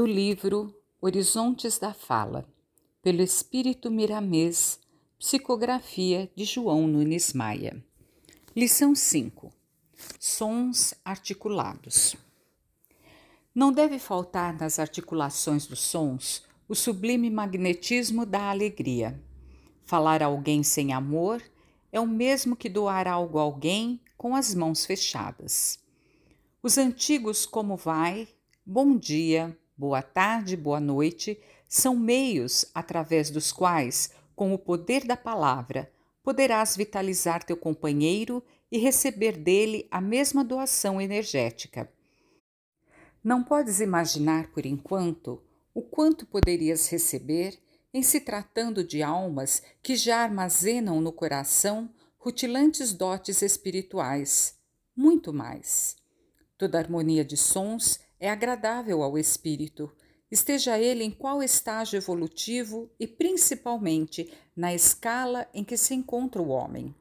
do livro Horizontes da Fala, pelo Espírito Miramês, psicografia de João Nunes Maia. Lição 5: Sons articulados. Não deve faltar nas articulações dos sons o sublime magnetismo da alegria. Falar a alguém sem amor é o mesmo que doar algo a alguém com as mãos fechadas. Os antigos como vai, bom dia, boa tarde, boa noite, são meios através dos quais, com o poder da palavra, poderás vitalizar teu companheiro e receber dele a mesma doação energética. Não podes imaginar por enquanto o quanto poderias receber em se tratando de almas que já armazenam no coração rutilantes dotes espirituais, muito mais. Toda harmonia de sons é agradável ao espírito, esteja ele em qual estágio evolutivo e principalmente na escala em que se encontra o homem.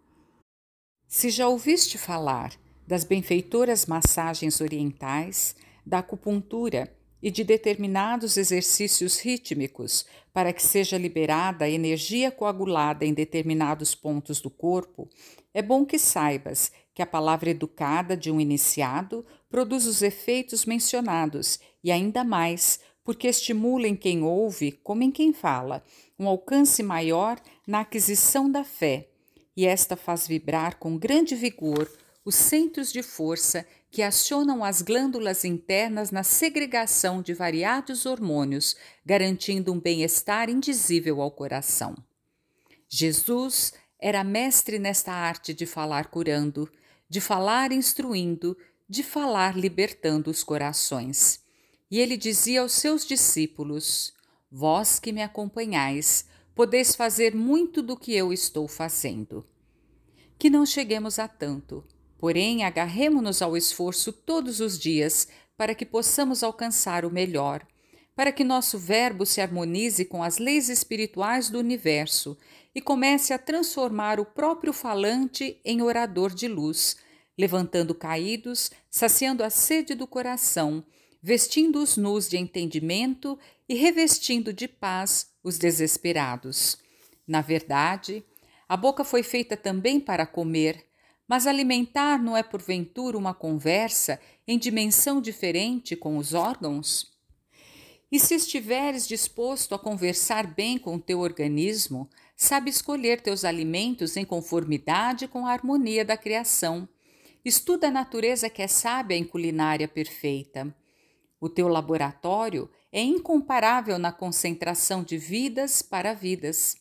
Se já ouviste falar das benfeitoras massagens orientais, da acupuntura e de determinados exercícios rítmicos para que seja liberada a energia coagulada em determinados pontos do corpo, é bom que saibas que a palavra educada de um iniciado produz os efeitos mencionados e ainda mais porque estimula em quem ouve, como em quem fala, um alcance maior na aquisição da fé, e esta faz vibrar com grande vigor os centros de força que acionam as glândulas internas na segregação de variados hormônios, garantindo um bem-estar indizível ao coração. Jesus era mestre nesta arte de falar curando, de falar instruindo, de falar libertando os corações. E ele dizia aos seus discípulos: Vós que me acompanhais, podeis fazer muito do que eu estou fazendo. Que não cheguemos a tanto, porém agarremo-nos ao esforço todos os dias para que possamos alcançar o melhor, para que nosso verbo se harmonize com as leis espirituais do universo e comece a transformar o próprio falante em orador de luz, levantando caídos, saciando a sede do coração, vestindo os nus de entendimento e revestindo de paz os desesperados. Na verdade, a boca foi feita também para comer, mas alimentar não é porventura uma conversa em dimensão diferente com os órgãos? E se estiveres disposto a conversar bem com o teu organismo, sabe escolher teus alimentos em conformidade com a harmonia da criação. Estuda a natureza que é sábia em culinária perfeita. O teu laboratório é incomparável na concentração de vidas para vidas.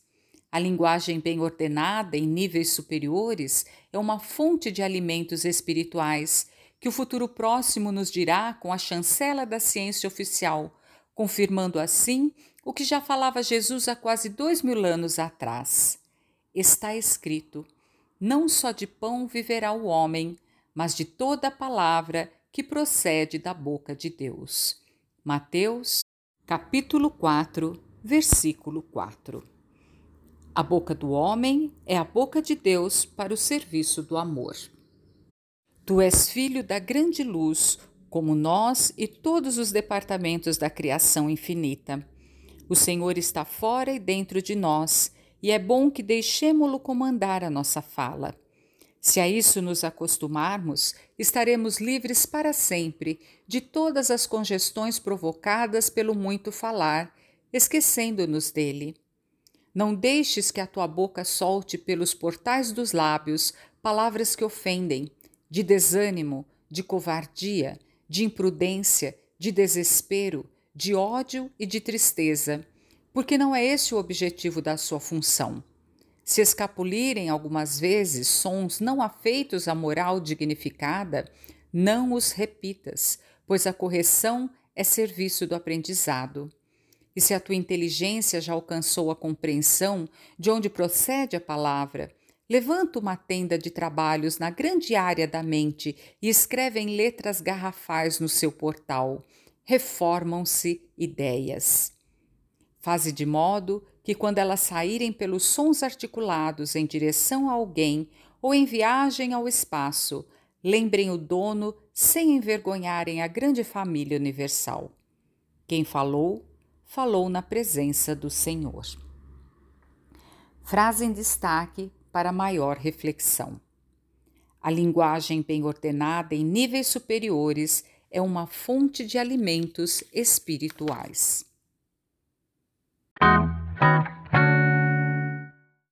A linguagem bem ordenada em níveis superiores é uma fonte de alimentos espirituais que o futuro próximo nos dirá com a chancela da ciência oficial, confirmando assim o que já falava Jesus há quase dois mil anos atrás. Está escrito: Não só de pão viverá o homem, mas de toda a palavra que procede da boca de Deus. Mateus, capítulo 4, versículo 4. A boca do homem é a boca de Deus para o serviço do amor. Tu és filho da grande luz, como nós e todos os departamentos da criação infinita. O Senhor está fora e dentro de nós, e é bom que deixemo-lo comandar a nossa fala. Se a isso nos acostumarmos, estaremos livres para sempre de todas as congestões provocadas pelo muito falar, esquecendo-nos dele. Não deixes que a tua boca solte pelos portais dos lábios palavras que ofendem, de desânimo, de covardia, de imprudência, de desespero, de ódio e de tristeza, porque não é esse o objetivo da sua função. Se escapulirem algumas vezes sons não afeitos à moral dignificada, não os repitas, pois a correção é serviço do aprendizado. E se a tua inteligência já alcançou a compreensão de onde procede a palavra, levanta uma tenda de trabalhos na grande área da mente e escreve em letras garrafais no seu portal. Reformam-se ideias. Faze de modo que, quando elas saírem pelos sons articulados em direção a alguém ou em viagem ao espaço, lembrem o dono sem envergonharem a grande família universal. Quem falou, falou na presença do Senhor. Frase em destaque para maior reflexão. A linguagem bem ordenada em níveis superiores é uma fonte de alimentos espirituais.